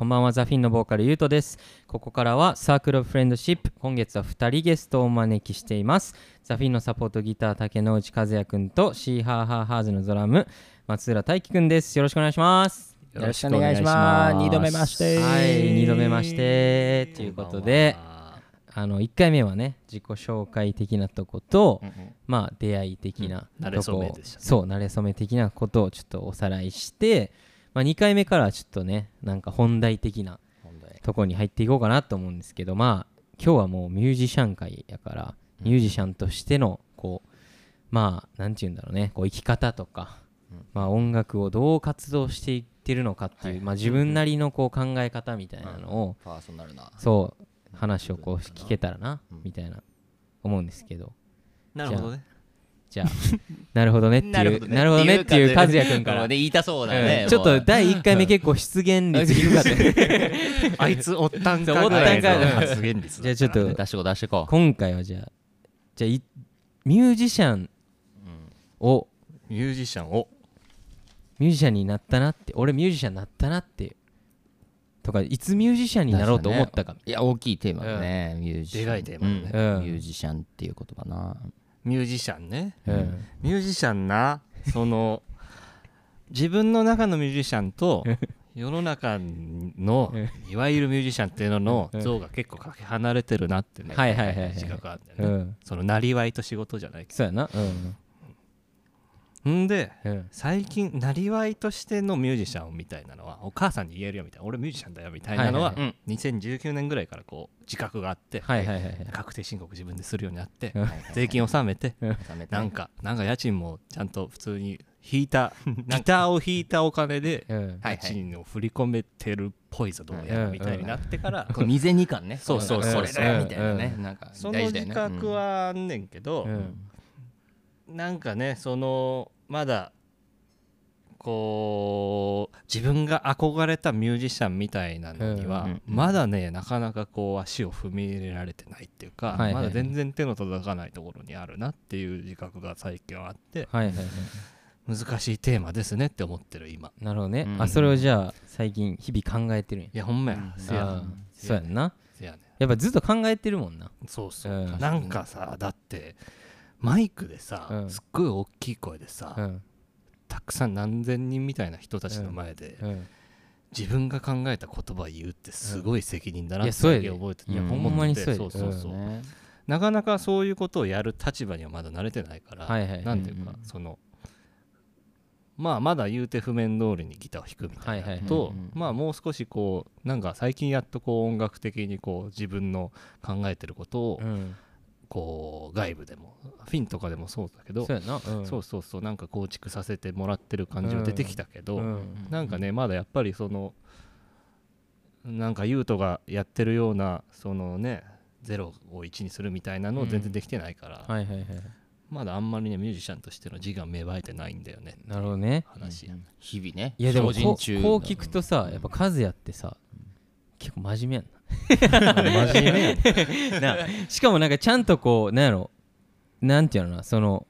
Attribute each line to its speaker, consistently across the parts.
Speaker 1: こんばんはザフィンのボーカルゆうとです。ここからはサークルオブフレンドシップ今月は2人ゲストをお招きしています。ザフィンのサポートギター竹之内和也くんとシーハーハーハーズのドラム松浦大輝くんです。よろしくお願いします。
Speaker 2: よろしくお願いします。二度目まして。
Speaker 1: はい2度目ましてということであの1回目はね自己紹介的なとこと、まあ出会い的な
Speaker 2: うん慣れ
Speaker 1: とこ、
Speaker 2: 初めでしたね。
Speaker 1: そう慣れ初め的なことをちょっとおさらいして、まあ、2回目からはちょっとねなんか本題的なとこに入っていこうかなと思うんですけどまあ今日はもうミュージシャン界やからミュージシャンとしてのこうまあなんて言うんだろうねこう生き方とか、まあ、音楽をどう活動していってるのかっていう、
Speaker 2: はい。
Speaker 1: まあ、自分なりのこう考え方みたいなのを、
Speaker 3: パーソナルな。
Speaker 1: そう話をこう聞けたらな、
Speaker 3: うん。
Speaker 1: みたいな思うんですけど。
Speaker 2: なるほどね。
Speaker 1: じゃあ なるほどねっていう なるほどね。っていう和也君から、
Speaker 3: で。言いたそうだね。
Speaker 1: うんちょっと第1回目結構出現率低かった。ね
Speaker 2: あいつおったんか
Speaker 1: おったんか
Speaker 2: 発言率だ
Speaker 1: じゃあちょっと
Speaker 3: 出してこう出してこう。
Speaker 1: 今回はじゃあじゃあいミュージシャンを
Speaker 2: ミュージシャンを。
Speaker 1: ミュージシャンになったなって俺ミュージシャンになったなってとかいつミュージシャンになろうと思ったか。
Speaker 3: いや大きいテーマだね。ミュージシャン。
Speaker 2: でかいテーマだね。
Speaker 1: うん。
Speaker 3: うん。ミュージシャンっていう言葉な。
Speaker 2: ミュージシャンね。
Speaker 1: うん
Speaker 2: ミュージシャンなその 自分の中のミュージシャンと世の中のいわゆるミュージシャンっていうのの像が結構かけ離れてるなってね
Speaker 1: はいはいはいはい。
Speaker 2: 自覚あるん
Speaker 1: う
Speaker 2: だよね
Speaker 1: ん。
Speaker 2: そのなりわいと仕事じゃないけ
Speaker 1: そうやな。うん。
Speaker 2: どんで
Speaker 1: うん
Speaker 2: 最近なりわいとしてのミュージシャンみたいなのはお母さんに言えるよみたいな俺ミュージシャンだよみたいなのは
Speaker 1: はい
Speaker 3: はい
Speaker 2: 2019年ぐらいからこう自覚があって
Speaker 1: はいはいはいはい。
Speaker 2: 確定申告自分でするようになって
Speaker 1: うん
Speaker 2: 税金を納めて
Speaker 3: 収めて
Speaker 2: なんかなんか家賃もちゃんと普通に引いた ギターを弾いたお金で家賃を振り込めてるっぽいぞどうやらみたいになってから
Speaker 3: 未然に感ね。
Speaker 2: そうそうそう
Speaker 3: これだよみたいなね。なんか
Speaker 2: その自覚。はあんねんけど
Speaker 1: うん
Speaker 2: なんかねそのまだこう自分が憧れたミュージシャンみたいなのにはまだねなかなかこう足を踏み入れられてないっていうかまだ全然手の届かないところにあるなっていう自覚が最近はあって難しいテーマですねって思ってる今。
Speaker 1: なるほどね。
Speaker 3: うん。
Speaker 1: あそれをじゃあ最近日々考えてるんや。
Speaker 2: いやほんま
Speaker 3: うん
Speaker 2: やせや
Speaker 1: そうやんな。
Speaker 2: せやね
Speaker 1: やっぱずっと考えてるもんな。
Speaker 2: そうそう
Speaker 1: うん。
Speaker 2: なんかさだってマイクでさ
Speaker 1: うん。
Speaker 2: すっごい大きい声でさ
Speaker 1: うん。
Speaker 2: たくさん何千人みたいな人たちの前で
Speaker 1: うん。
Speaker 2: 自分が考えた言葉言うってすごい責任だなって覚えてて
Speaker 3: いや
Speaker 1: ほんまにそう
Speaker 2: そうそうそう。
Speaker 3: ね
Speaker 2: なかなかそういうことをやる立場にはまだ慣れてないから、
Speaker 1: はいはい。
Speaker 2: なんていうか、
Speaker 3: うんうん
Speaker 2: そのまあまだ言うて譜面通りにギターを弾くみたいなのと、まあもう少しこうなんか最近やっとこう音楽的にこう自分の考えてることを
Speaker 1: うん
Speaker 2: こう外部でもフィンとかでもそうだけど、
Speaker 1: そうやな。うん。
Speaker 2: そうそうそうなんか構築させてもらってる感じは出てきたけど、
Speaker 1: うん。
Speaker 2: なんかねまだやっぱりそのなんか優斗がやってるようなそのね0を1にするみたいなのを全然できてないから、
Speaker 1: はいはいはい。
Speaker 2: まだあんまりねミュージシャンとしての自我芽生えてないんだよね。
Speaker 1: なるほどね。
Speaker 2: 話。や、
Speaker 3: 日々ね。
Speaker 1: いやでもこう聞くとさやっぱ和也ってさ結構真面目やんな
Speaker 2: 真面目
Speaker 1: なしかもなんかちゃんとこうなんやろ。なんていうのかなその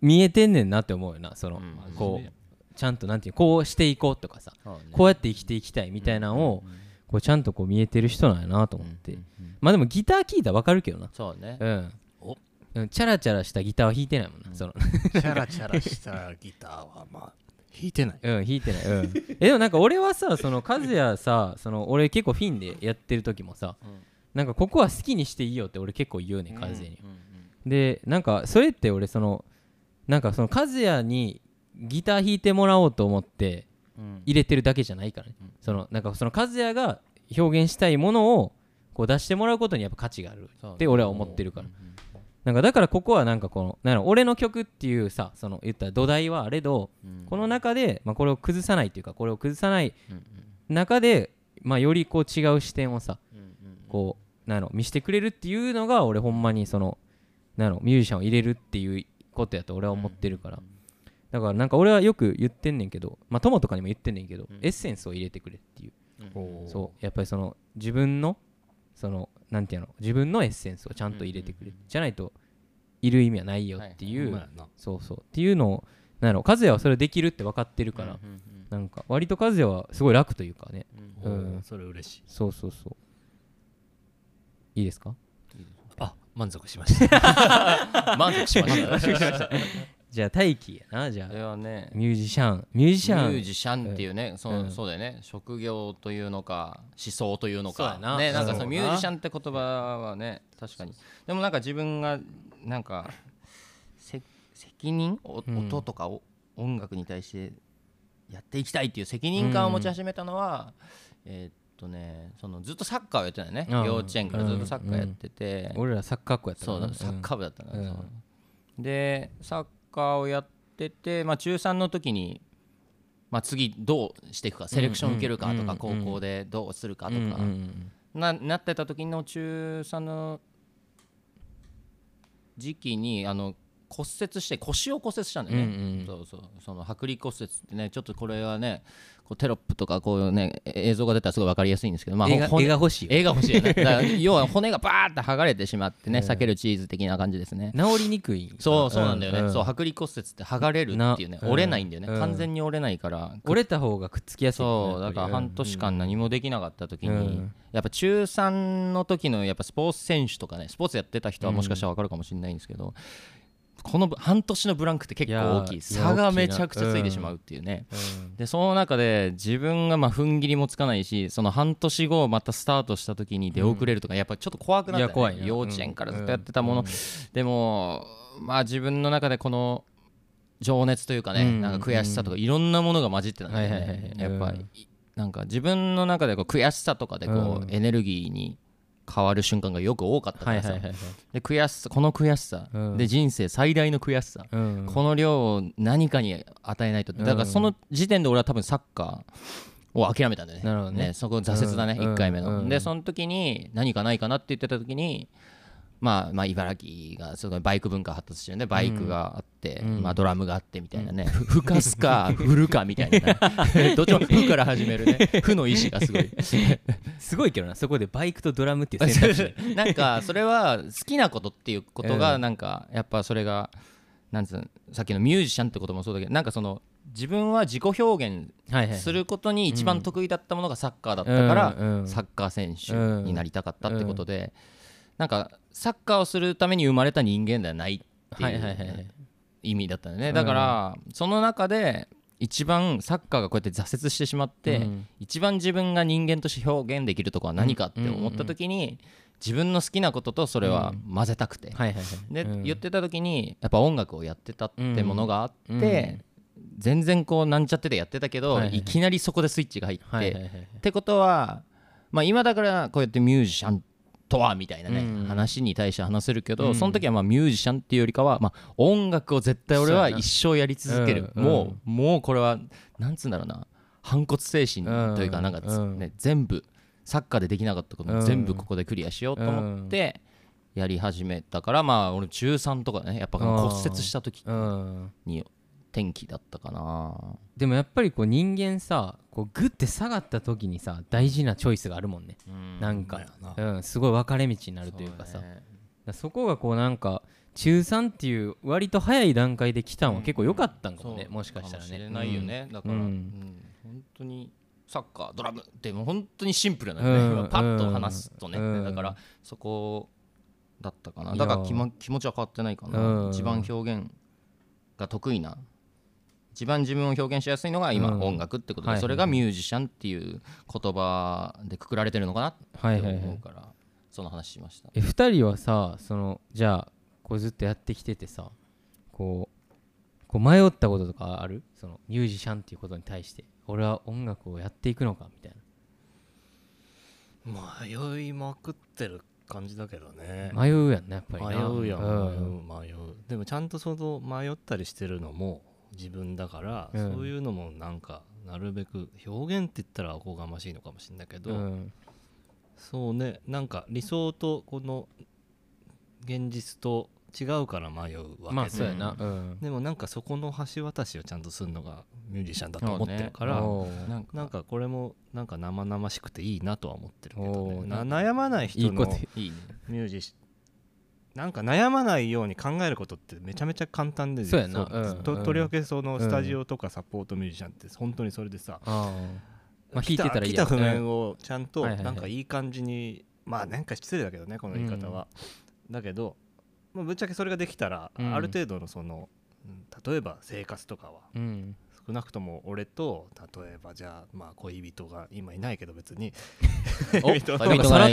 Speaker 1: 見えてんねんなって思うよなその、
Speaker 3: うん
Speaker 1: こうちゃんとなんていうこうしていこうとかさ
Speaker 3: ね。
Speaker 1: こうやって生きていきたいみたいなのをこうちゃんとこう見えてる人なんやなと思って、
Speaker 3: うんうん
Speaker 1: まあでもギター聴いたらわかるけどな。
Speaker 3: そうね。
Speaker 1: うん。
Speaker 2: お。
Speaker 1: うんチャラチャラしたギターは弾いてないもんな、その。
Speaker 2: チャラチャラしたギターはまあ弾いてない。
Speaker 1: うん弾いてない。うん。えでもなんか俺はさその和也さその俺結構フィンでやってる時もさ、なんかここは好きにしていいよって俺結構言うね和也に、でなんかそれって俺そのなんかその和也にギター弾いてもらおうと思って入れてるだけじゃないからね、そのなんかその和也が表現したいものをこう出してもらうことにやっぱ価値があるって俺は思ってるから、なんかだからここはなんかこのなんやろ俺の曲っていうさその言ったら土台はあれど、この中で、まあ、これを崩さないっていうかこれを崩さない中で、まあ、よりこう違う視点をさ、こうなんやろ見せてくれるっていうのが俺ほんまにそのなんやろミュージシャンを入れるっていうことやと俺は思ってるから、だからなんか俺はよく言ってんねんけどまあ友とかにも言ってんねんけど、エッセンスを入れてくれっていう。そう。やっぱりその自分のそのなんていうの自分のエッセンスをちゃんと入れてくれ、じゃないといる意味はないよっていう、
Speaker 2: ほんまやな。
Speaker 1: そうそうっていうのをなんやろ和也はそれできるって分かってるから、なんか割と和也はすごい楽というかね、
Speaker 2: お
Speaker 1: うん。
Speaker 2: ーそれ嬉しい。
Speaker 1: そうそうそう。いいですか？
Speaker 2: あ 満足しました。
Speaker 3: 満足しました
Speaker 1: じゃあ大輝やなじゃ
Speaker 3: それ
Speaker 1: あ
Speaker 3: はね
Speaker 1: ミュージシャン。ミュージシャン。
Speaker 3: ミュージシャンっていうね、そう
Speaker 1: うん。
Speaker 3: そうだよね。職業というのか思想というのか。
Speaker 1: そうやな。
Speaker 3: ねなんか
Speaker 1: そ
Speaker 3: そうのミュージシャンって言葉はね確かに。でもなんか自分がなんかせ責任？お
Speaker 1: うん。
Speaker 3: 音とかお音楽に対してやっていきたいっていう責任感を持ち始めたのは、えーっとねそのずっとサッカーをやってたよね。
Speaker 1: うん。
Speaker 3: 幼稚園からずっとサッカーやってて、
Speaker 1: 俺らサッカー校やった
Speaker 3: そうサッカー部だったの、
Speaker 1: うん。
Speaker 3: そう。でサッカーをやってて、まあ、中3の時に、まあ、次どうしていくかセレクション受けるかとか、
Speaker 1: うん
Speaker 3: 高校でどうするかとか、ななってた時の中3の時期にあの骨折して腰を骨折したんだよね、
Speaker 1: うんうん。
Speaker 3: そうそう。その剥離骨折ってねちょっとこれはねこうテロップとかこういうね映像が出たらすごい分かりやすいんですけど、まあ、
Speaker 1: 絵が
Speaker 3: 骨
Speaker 1: 絵が欲しいよ
Speaker 3: 絵が欲しいよね。要は骨がバーって剥がれてしまってね、裂けるチーズ的な感じですね。
Speaker 1: 治りにくい。
Speaker 3: そうそうなんだよね、
Speaker 1: ん。
Speaker 3: そう剥離骨折って剥がれるっていうね折れないんだよね、
Speaker 1: うん。
Speaker 3: 完全に折れないから。
Speaker 1: 折れた方がくっつきやすいよね
Speaker 3: そうだから半年間何もできなかった時に、
Speaker 1: うん。
Speaker 3: やっぱ中3の時のやっぱスポーツ選手とかねスポーツやってた人はもしかしたら分かるかもしれないんですけど、この半年のブランクって結構大きい差がめちゃくちゃついてしまうっていうね、
Speaker 1: うん。
Speaker 3: でその中で自分がまあ踏ん切りもつかないしその半年後またスタートした時に出遅れるとかやっぱちょっと怖くなった、ね。
Speaker 1: いや怖い。な
Speaker 3: 幼稚園からずっとやってたもの、
Speaker 1: うん。
Speaker 3: でもまあ自分の中でこの情熱というかね、
Speaker 1: うん。
Speaker 3: なんか悔しさとかいろんなものが混じってたんだよね、やっぱり、
Speaker 1: うん
Speaker 3: なんか自分の中でこう悔しさとかでこう、
Speaker 1: うん。
Speaker 3: エネルギーに変わる瞬間がよく多かったからさ、で悔しさこの悔しさ、
Speaker 1: うん。
Speaker 3: で人生最大の悔しさ、
Speaker 1: うん。
Speaker 3: この量を何かに与えないとだからその時点で俺は多分サッカーを諦めたんだよね。
Speaker 1: なるほどね。
Speaker 3: そこ挫折だね、
Speaker 1: うん
Speaker 3: 1回目の、
Speaker 1: うん。
Speaker 3: でその時に何かないかなって言ってた時にまあまあ茨城がすごいバイク文化発達してるんでバイクがあって、
Speaker 1: うん。
Speaker 3: まあ、ドラムがあってみたいなね、ふふかすか 振るかみたいな。ね どっちもふから始めるね。ふの意志がすごい。
Speaker 1: すごいけどなそこでバイクとドラムっていう選択肢。
Speaker 3: なんかそれは好きなことっていうこと
Speaker 1: うん。
Speaker 3: がなんかやっぱそれがなんつうのさっきのミュージシャンってこともそうだけどなんかその自分は自己表現することに一番得意だったものがサッカーだったから
Speaker 1: うん。うん。
Speaker 3: サッカー選手になりたかったってことでなんかサッカーをするために生まれた人間ではないって
Speaker 1: は
Speaker 3: いう意味だったよね。だからその中で一番サッカーがこうやって挫折してしまって、
Speaker 1: うん。
Speaker 3: 一番自分が人間として表現できるところは何かって思った時に、自分の好きなこととそれは混ぜたくて、で、
Speaker 1: うん。
Speaker 3: 言ってた時にやっぱ音楽をやってたってものがあって、
Speaker 1: うん。
Speaker 3: 全然こうなんちゃっててやってたけど、
Speaker 1: はい
Speaker 3: きなりそこでスイッチが入って、ってことは、まあ、今だからこうやってミュージシャンとはみたいなね、
Speaker 1: うん。
Speaker 3: 話に対して話せるけど、
Speaker 1: うん。
Speaker 3: その時はまあミュージシャンっていうよりかは、まあ、音楽を絶対俺は一生やり続ける、
Speaker 1: うん。
Speaker 3: もうもうこれはなんつうんだろうな。反骨精神というか
Speaker 1: うん。
Speaker 3: なんかね、全部サッカーでできなかったことも
Speaker 1: うん。
Speaker 3: 全部ここでクリアしようと思ってやり始めたからまあ俺中3とかねやっぱ骨折した時
Speaker 1: うん。
Speaker 3: に転機だったかな。
Speaker 1: でもやっぱりこう人間さこうグッて下がった時にさ大事なチョイスがあるもんね。なんか。うんすごい分かれ道になるというかさ。
Speaker 3: そね。
Speaker 1: そこがこうなんか中3っていう割と早い段階で来たんは結構良かったんかもね、
Speaker 3: そう。
Speaker 1: もしかしたらね。
Speaker 3: かもしれないよね、だから、
Speaker 1: うん。
Speaker 3: うん。本当にサッカードラムってもう本当にシンプルな。のね、パッと話すとね、
Speaker 1: うん。
Speaker 3: だからそこだったかな。だから気,、ま、気持ちは変わってないかな、
Speaker 1: うん。
Speaker 3: 一番表現が得意な一番自分を表現しやすいのが今、
Speaker 1: うん。
Speaker 3: 音楽ってことで、それがミュージシャンっていう言葉でくくられてるのかなって思うから、その話しました。
Speaker 1: え2人はさそのじゃあこうずっとやってきててさこうこう迷ったこととかある？そのミュージシャンっていうことに対して俺は音楽をやっていくのかみたい
Speaker 2: 迷いまくってる感じだけどね。
Speaker 1: な迷うやんねやっぱり
Speaker 2: 迷
Speaker 1: な
Speaker 2: うやん
Speaker 1: うん。
Speaker 2: 迷う迷う。でもちゃんとその迷ったりしてるのも自分だから、
Speaker 1: うん。
Speaker 2: そういうのもなんかなるべく表現って言ったらおこがましいのかもしれないけど、
Speaker 1: うん。
Speaker 2: そうねなんか理想とこの現実と違うから迷うわけで、
Speaker 1: まあそうん。
Speaker 2: でもなんかそこの橋渡しをちゃんとするのがミュージシャンだと思ってるから、
Speaker 1: おー
Speaker 3: なんか。
Speaker 2: なんかこれもなんか生々しくていいなとは思ってるけど、ね、悩まない
Speaker 1: いい
Speaker 2: 人の
Speaker 1: こと
Speaker 3: いいね。
Speaker 2: ミュージシなんか悩まないように考えることってめちゃめちゃ簡単で
Speaker 1: そうやな。
Speaker 2: そう。
Speaker 1: うん。うん。
Speaker 2: ととりわけそのスタジオとかサポートミュージシャンって本当にそれでさ、
Speaker 1: まあ弾いてたらいい
Speaker 2: 来た譜面
Speaker 1: を
Speaker 2: をちゃんとなんかいい感じにまあなんか失礼だけどねこの言い方は、だけど、まあ、ぶっちゃけそれができたら、
Speaker 1: うん。
Speaker 2: ある程度のそのうん例えば生活とかは
Speaker 1: うん
Speaker 2: 少なくとも俺と例えばじゃあまあ恋人が今いないけど別に。
Speaker 3: お
Speaker 2: 恋人
Speaker 3: がい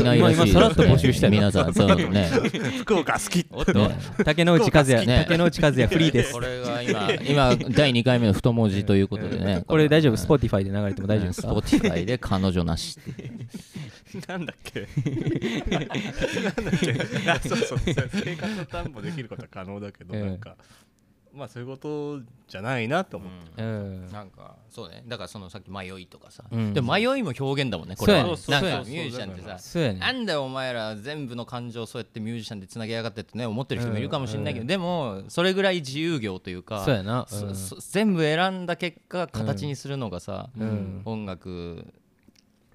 Speaker 3: ないらしい。
Speaker 1: さらっと募集したよ。
Speaker 3: 皆さんそうね。
Speaker 2: 福岡好き
Speaker 1: おっと
Speaker 3: ね。
Speaker 1: 竹之内和也
Speaker 3: ね
Speaker 1: 竹之内和也フリーです。
Speaker 3: これが今今第2回目の太文字ということでね。
Speaker 1: これ大丈夫？
Speaker 3: ス
Speaker 1: Spotify で流れても大丈夫ですか？
Speaker 3: ポティファイで彼女なし
Speaker 2: なんだっけ？なんだっけ？あそうそう。生活を担保できることは可能だけど、
Speaker 1: ええ。
Speaker 2: なんかまあそういうことじゃないなと思って、
Speaker 1: うん。
Speaker 3: なんかそうね。だからそのさっき迷いとかさ、
Speaker 1: うん。
Speaker 3: でも迷いも表現だもんねこれは。ミュージシャンってさ
Speaker 1: そうやね
Speaker 3: なんだよお前ら全部の感情そうやってミュージシャンでつなげやがってってね思ってる人もいるかもしれないけど、
Speaker 1: うん。
Speaker 3: でもそれぐらい自由業というか
Speaker 1: そうやな。
Speaker 3: そ
Speaker 1: うん。
Speaker 3: そ全部選んだ結果形にするのがさ、
Speaker 1: うん。
Speaker 3: 音楽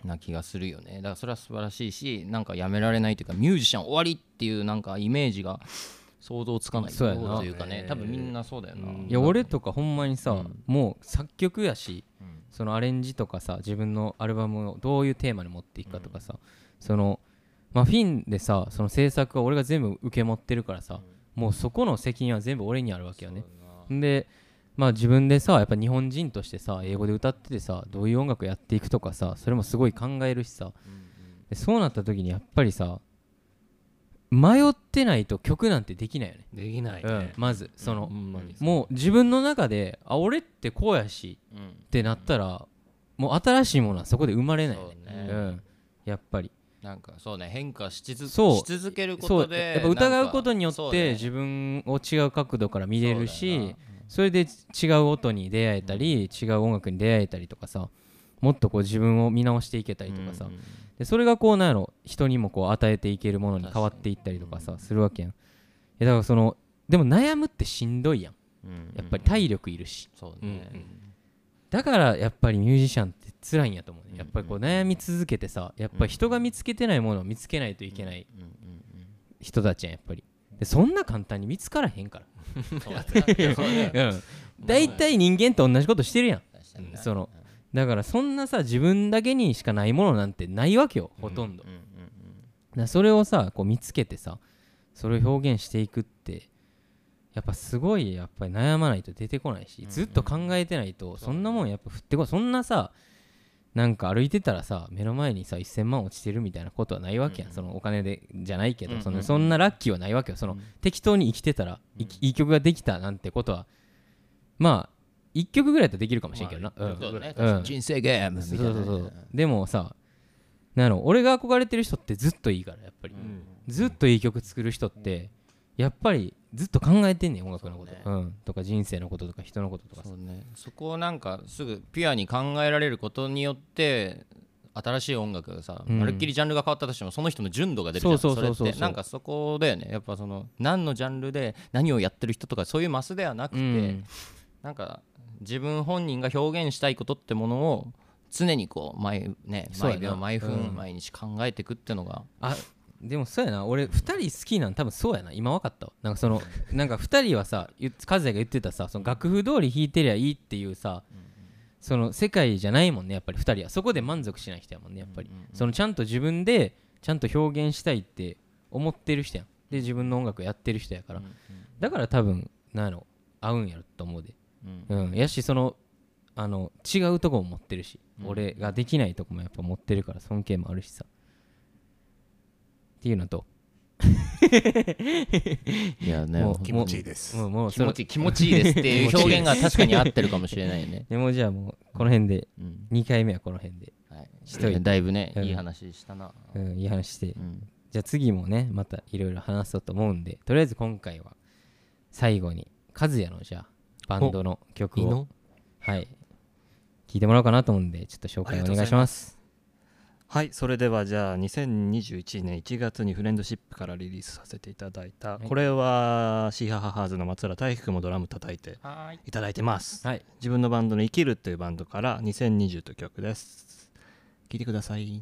Speaker 3: な気がするよね。だからそれは素晴らしいしなんかやめられないというかミュージシャン終わりっていうなんかイメージが想像つかない
Speaker 1: そうやな。
Speaker 3: というかね多分みんなそうだよな、
Speaker 2: うん。
Speaker 1: いや俺とかほんまにさ、
Speaker 3: うん。
Speaker 1: もう作曲やし、
Speaker 3: うん。
Speaker 1: そのアレンジとかさ自分のアルバムをどういうテーマに持っていくかとかさ、そのまあフィンでさその制作は俺が全部受け持ってるからさ、もうそこの責任は全部俺にあるわけよね。でまあ自分でさやっぱ日本人としてさ英語で歌っててさどういう音楽やっていくとかさそれもすごい考えるしさ、でそうなった時にやっぱりさ迷ってないと曲なんてできないよね、
Speaker 2: できないね、
Speaker 1: うん、まずその、
Speaker 2: ほんまに
Speaker 1: もう自分の中であ俺ってこうやし
Speaker 3: うん。
Speaker 1: ってなったらもう新しいものはそこで生まれないね。
Speaker 3: そうね。
Speaker 1: うん、やっぱり。
Speaker 3: なんかそうね変化しつ
Speaker 1: そう。
Speaker 3: し続けるこ
Speaker 1: そう
Speaker 3: とで
Speaker 1: やっぱ疑うことによって自分を違う角度から見れるし
Speaker 3: よ
Speaker 1: それで違う音に出会えたり、違う音楽に出会えたりとかさもっとこう自分を見直していけたりとかさ、
Speaker 3: うんうん
Speaker 1: でそれがこうなんやろ。人にもこう与えていけるものに変わっていったりとかさするわけやん。いやだからそのでも悩むってしんどいやん。
Speaker 3: うん
Speaker 1: やっぱり体力いるし。
Speaker 3: そうね。
Speaker 1: だからやっぱりミュージシャンって辛いんやと思うね。やっぱりこう
Speaker 3: うん
Speaker 1: 悩み続けてさやっぱり人が見つけてないものを見つけないといけない
Speaker 3: うんうん
Speaker 1: 人たちやんやっぱり。でそんな簡単に見つからへんから。大体人間と同じことしてるやん。そのだからそんなさ自分だけにしかないものなんてないわけよほとんど、
Speaker 3: うんうんうん
Speaker 1: だからそれをさこう見つけてさそれを表現していくってやっぱすごいやっぱり悩まないと出てこないし、
Speaker 3: うん
Speaker 1: ずっと考えてないとそんなもんやっぱ降ってこそんなさなんか歩いてたらさ目の前にさ1000万落ちてるみたいなことはないわけやん、
Speaker 3: うん
Speaker 1: そのお金でじゃないけど、
Speaker 3: うん
Speaker 1: そのそんなラッキーはないわけよ。その、
Speaker 3: うん。
Speaker 1: 適当に生きてたら、いいい曲ができたなんてことはまあ1曲ぐらいだったらできるかもしれんけどな、
Speaker 2: まあ
Speaker 1: うん。
Speaker 3: そうだね。
Speaker 1: うん。
Speaker 3: 人生ゲームみた
Speaker 1: そ
Speaker 3: いうなね
Speaker 1: そうそう。でもさなんやろ俺が憧れてる人ってずっといいからやっぱり、
Speaker 2: うん。
Speaker 1: ずっといい曲作る人ってやっぱりずっと考えてんねん音楽のこと、
Speaker 3: そう
Speaker 1: ん、とか人生のこととか人のこととか。さ
Speaker 3: そうね。そこをなんかすぐピュアに考えられることによって新しい音楽がさ、
Speaker 1: うん。
Speaker 3: まるっきりジャンルが変わったとしてもその人の純度が出るじゃん
Speaker 1: そうそうそうそう
Speaker 3: れってなんかそこだよね。やっぱその何のジャンルで何をやってる人とかそういうマスではなくて、
Speaker 1: うん。
Speaker 3: なんか自分本人が表現したいことってものを常にこう毎,、ね、毎秒毎分、
Speaker 1: うん。
Speaker 3: 毎日考えていくっていうのが。
Speaker 1: あでもそうやな。俺2人好きなん多分そうやな。今分かったわ。なんかその なんか2人はさゆ和也が言ってたさその楽譜通り弾いてりゃいいっていうさ、その世界じゃないもんねやっぱり2人は。そこで満足しない人やもんねやっぱり、
Speaker 3: うんうんうん。
Speaker 1: そのちゃんと自分でちゃんと表現したいって思ってる人やん。で自分の音楽やってる人やから、
Speaker 3: うん。
Speaker 1: だから多分なんやろ合うんやろと思うで
Speaker 3: うん。
Speaker 1: うん、やしそのあの違うとこも持ってるし、
Speaker 3: うん。
Speaker 1: 俺ができないとこもやっぱ持ってるから尊敬もあるしさ。っていうのと。
Speaker 3: いやね
Speaker 1: もう
Speaker 2: 気持ちいいです。
Speaker 1: もうもう
Speaker 3: 気持ちいい気持ちいいですっていう 表現が確かに合ってるかもしれないよね、
Speaker 1: でもうじゃあもうこの辺で。
Speaker 3: うん。
Speaker 1: 2回目はこの辺で、
Speaker 3: はい、
Speaker 1: しといて。
Speaker 3: だいぶね、
Speaker 1: うん。
Speaker 3: いい話したな、
Speaker 1: うん、いい話して、
Speaker 3: うん。
Speaker 1: じゃあ次もねまたいろいろ話そうと思うんでとりあえず今回は最後に和也のじゃあバンドの曲を。はい。聞いてもらおうかなと思うんでちょっと紹介お願いします。
Speaker 2: はいそれではじゃあ2021年1月にフレンドシップからリリースさせていただいた、
Speaker 1: はい。
Speaker 2: これはシーハハハーズの松浦大輝もドラム叩いて
Speaker 3: はい。
Speaker 2: いただいてます。
Speaker 1: はい。
Speaker 2: 自分のバンドの「生きる」というバンドから2020という曲です。聴いてください